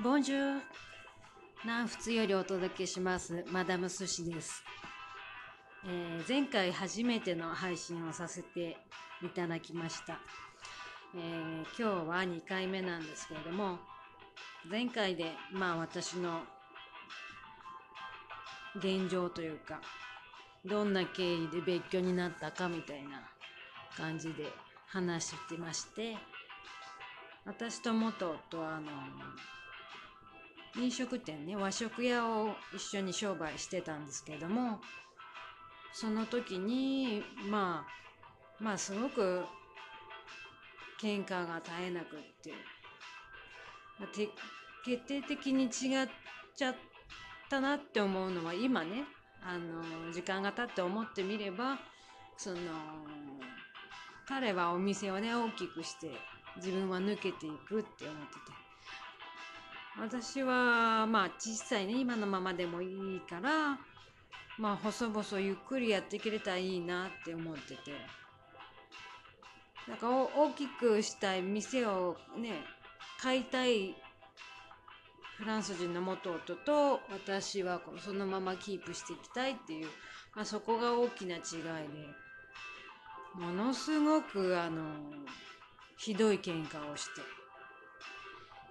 ボンジュー南仏よりお届けします。マダム寿司です、えー前回初めての配信をさせていただきました、えー今日は2回目なんですけれども前回でまあ私の現状というかどんな経緯で別居になったかみたいな感じで話してまして私と元夫はあの飲食店ね和食屋を一緒に商売してたんですけれどもその時にまあまあすごく喧嘩が絶えなくって、て決定的に違っちゃったなって思うのは今ねあの時間が経って思ってみればその彼はお店をね大きくして自分は抜けていくって思ってて。私はまあ小さいね今のままでもいいからまあ細々ゆっくりやっていけれたらいいなって思ってて。なんか大きくしたい店をね買いたいフランス人の元夫と私はこうそのままキープしていきたいっていう、まあ、そこが大きな違いでものすごくあのひどい喧嘩をして。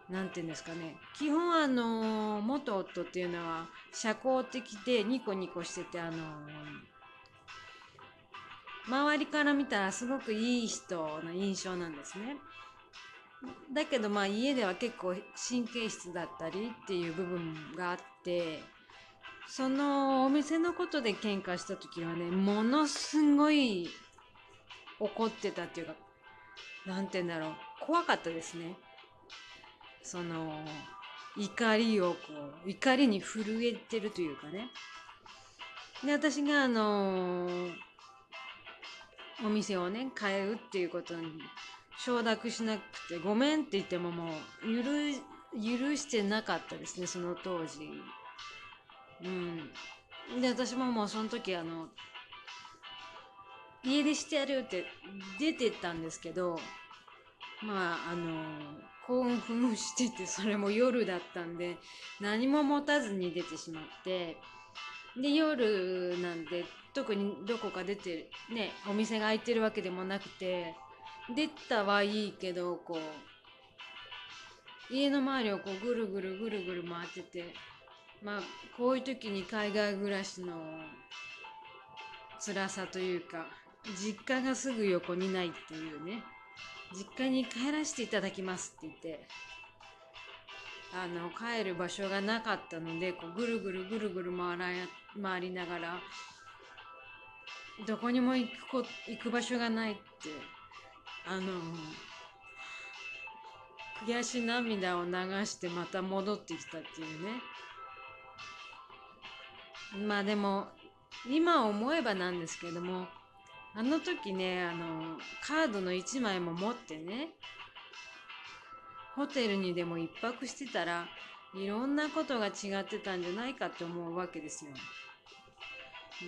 なんて言うんですかね。基本あの元夫っていうのは社交的でニコニコしててあの周りから見たらすごくいい人の印象なんですね。だけどまあ家では結構神経質だったりっていう部分があってそのお店のことで喧嘩した時はねものすごい怒ってたっていうかなんて言うんだろう。怖かったですね。その怒りをこう怒りに震えてるというかね。で私があのお店をね変えるっていうことに承諾しなくてごめんって言ってももう許許してなかったですねその当時。うん。で私ももうその時あの家出してやるって出てったんですけどまああの興奮しててそれも夜だったんで何も持たずに出てしまってで夜なんで特にどこか出てねお店が開いてるわけでもなくて出たはいいけどこう家の周りをこうぐるぐるぐるぐる回っててまあこういう時に海外暮らしの辛さというか実家がすぐ横にないっていうね。実家に帰らせていただきますって言ってあの帰る場所がなかったのでこうぐるぐるぐるぐる回ら回りながらどこにも行くこ行く場所がないってあの悔し涙を流してまた戻ってきたっていうね。まあでも今思えばなんですけどもあの時ねあのカードの1枚も持ってねホテルにでも一泊してたらいろんなことが違ってたんじゃないかと思うわけですよ。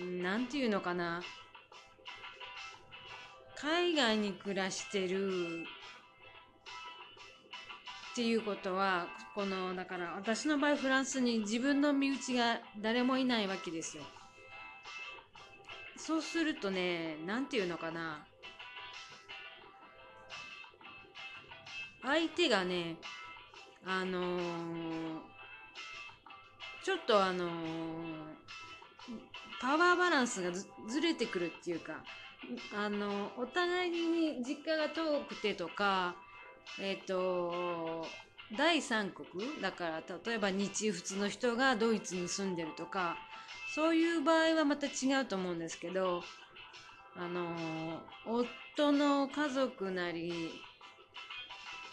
うんなんていうのかな海外に暮らしてるっていうことはこのだから私の場合フランスに自分の身内が誰もいないわけですよ。そうするとねなんていうのかな。相手がねあのーちょっとあのーパワーバランスがずれてくるっていうかあのお互いに実家が遠くてとかえっ、と第三国だから例えば日仏の人がドイツに住んでるとかそういう場合はまた違うと思うんですけどあの夫の家族なり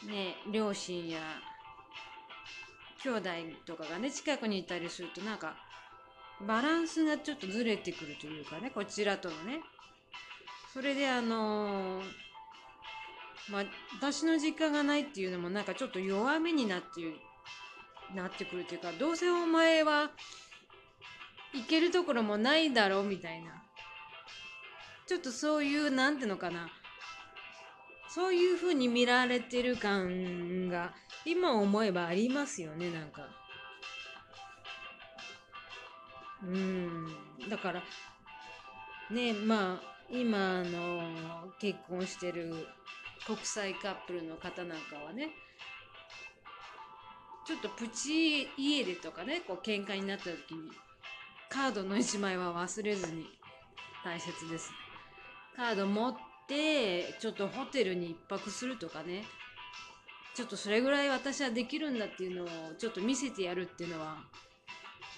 ね両親や兄弟とかがね近くにいたりするとなんかバランスがちょっとずれてくるというかねこちらとのね。それであのまあ私の実家がないっていうのもなんかちょっと弱みになってなってくるというかどうせお前は行けるところもないだろうみたいな。ちょっとそういうなんていうのかな。そういう風に見られてる感が今思えばありますよねなんか。うん。だからねまあ今の結婚してる国際カップルの方なんかはねちょっとプチ家出とかねこう喧嘩になった時にカードの1枚は忘れずに大切です。カード持ってちょっとホテルに1泊するとかね。ちょっとそれぐらい私はできるんだっていうのをちょっと見せてやるっていうのは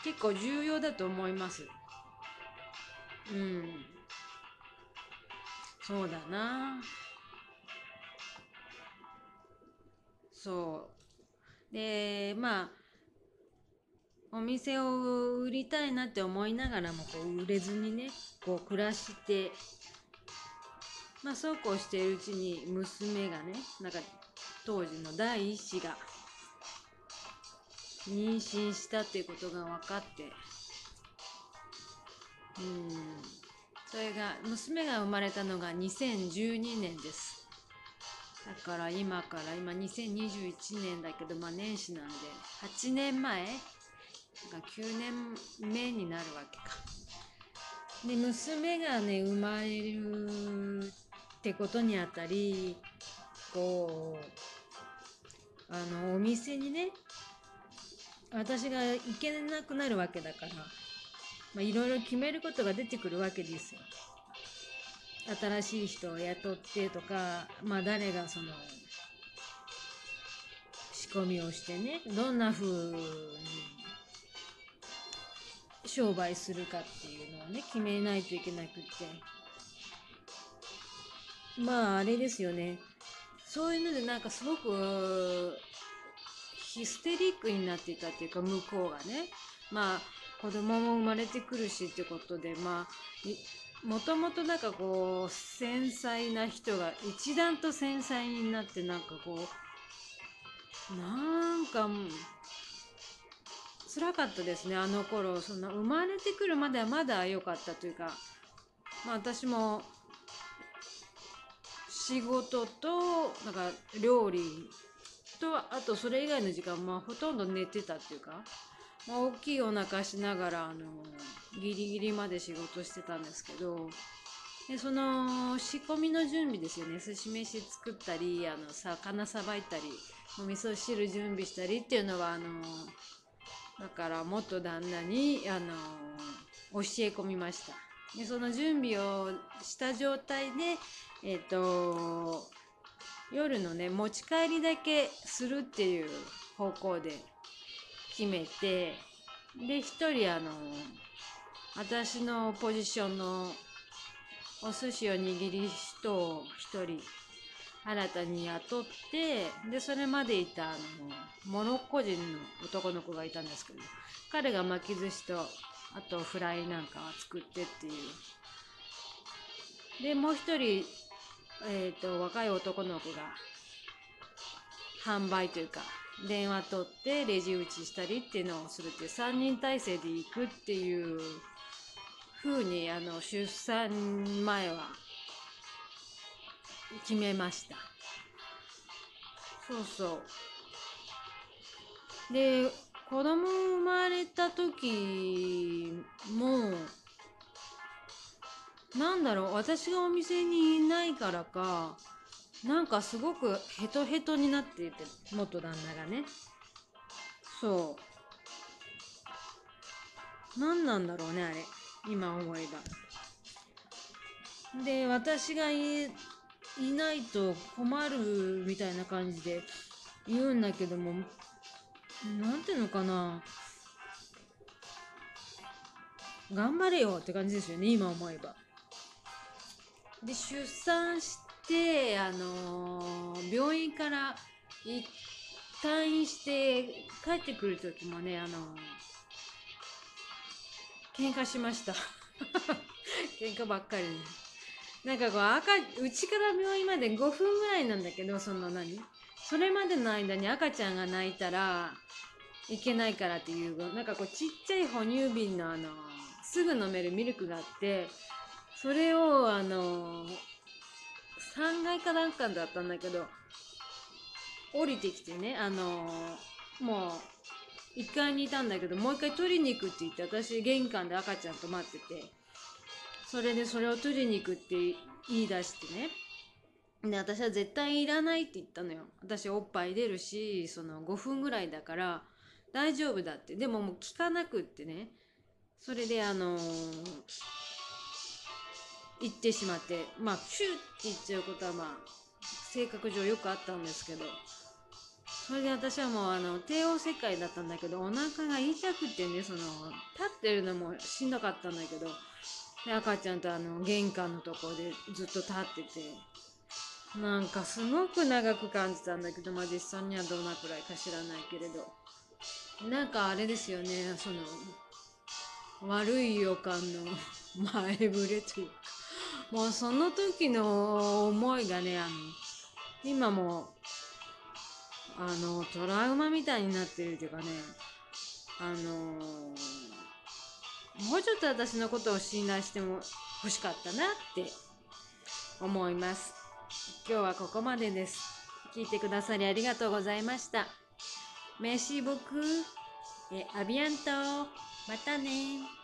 結構重要だと思います。うん。そうだな。そう。でまあお店を売りたいなって思いながらもこう売れずにねこう暮らしてまあそうこうしているうちに娘がねなんか当時の第一子が妊娠したっていうことが分かってうん。それが娘が生まれたのが2012年です。だから今から今2021年だけどまあ年始なんで8年前が9年目になるわけかで娘がね生まれるってことにあたりこうあのお店にね私が行けなくなるわけだからまあ、いろいろ決めることが出てくるわけですよ。新しい人を雇ってとか、まあ、誰がその仕込みをしてねどんな風に商売するかっていうのをね決めないといけなくって。まああれですよね。そういうのでなんかすごくヒステリックになっていたっていうか向こうがね。まあ子供も生まれてくるしってことでまあもともとなんかこう繊細な人が一段と繊細になってなんかこうなんか辛かったですね。あの頃そんな生まれてくるまではまだ良かったというかまあ私も仕事となんか料理とあとそれ以外の時間まあほとんど寝てたっていうかまあ、大きいお腹しながらあのギリギリまで仕事してたんですけどでその仕込みの準備ですよね。寿司飯作ったりあの魚さばいたりお味噌汁準備したりっていうのはあのだから元旦那にあの教え込みました。でその準備をした状態でえっ、ー、と夜のね持ち帰りだけするっていう方向で決めてで1人あの私のポジションのお寿司を握る人を1人新たに雇ってでそれまでいたあのモロッコ人の男の子がいたんですけど彼が巻き寿司とあとフライなんかは作ってっていう。でもう1人、えーと若い男の子が販売というか電話取ってレジ打ちしたりっていうのをするっていう3人体制で行くっていう風にあの出産前は決めました。そうそう。で子供生まれた時もなんだろう私がお店にいないからかなんかすごくヘトヘトになっていて元旦那がね。そう。何なんだろうねあれ。今思えば。で私がいないと困るみたいな感じで言うんだけどもなんていうのかな頑張れよって感じですよね今思えばで出産して、あのー、病院から退院して帰ってくる時もね、あのー、喧嘩しました。喧嘩ばっかり、ね。なんかこう赤、うちから病院まで5分ぐらいなんだけど、その何？それまでの間に赤ちゃんが泣いたらいけないからっていう、なんかこうちっちゃい哺乳瓶のあの、すぐ飲めるミルクがあって、それをあの、3階かなんかだったんだけど降りてきてねあのもう1階にいたんだけどもう1回取りに行くって言って私玄関で赤ちゃんと待ってて。それでそれを取りに行くって言い出してね。で私は絶対いらないって言ったのよ。私おっぱい出るしその5分ぐらいだから大丈夫だって。でももう聞かなくってね。それであのー行ってしまって。まあシューって言っちゃうことはまあ性格上よくあったんですけど。それで私はもうあの帝王切開だったんだけどお腹が痛くてねその立ってるのもしんどかったんだけど。で赤ちゃんとあの玄関のとこでずっと立っててなんかすごく長く感じたんだけどまあ実際にはどんなくらいか知らないけれど。なんかあれですよねその悪い予感の前触れというか。もうその時の思いがねあの今もあのトラウマみたいになってるっていうかねあのもうちょっと私のことを信頼しても欲しかったなって思います。今日はここまでです。聞いてくださりありがとうございました。メシボクえアビアント。またね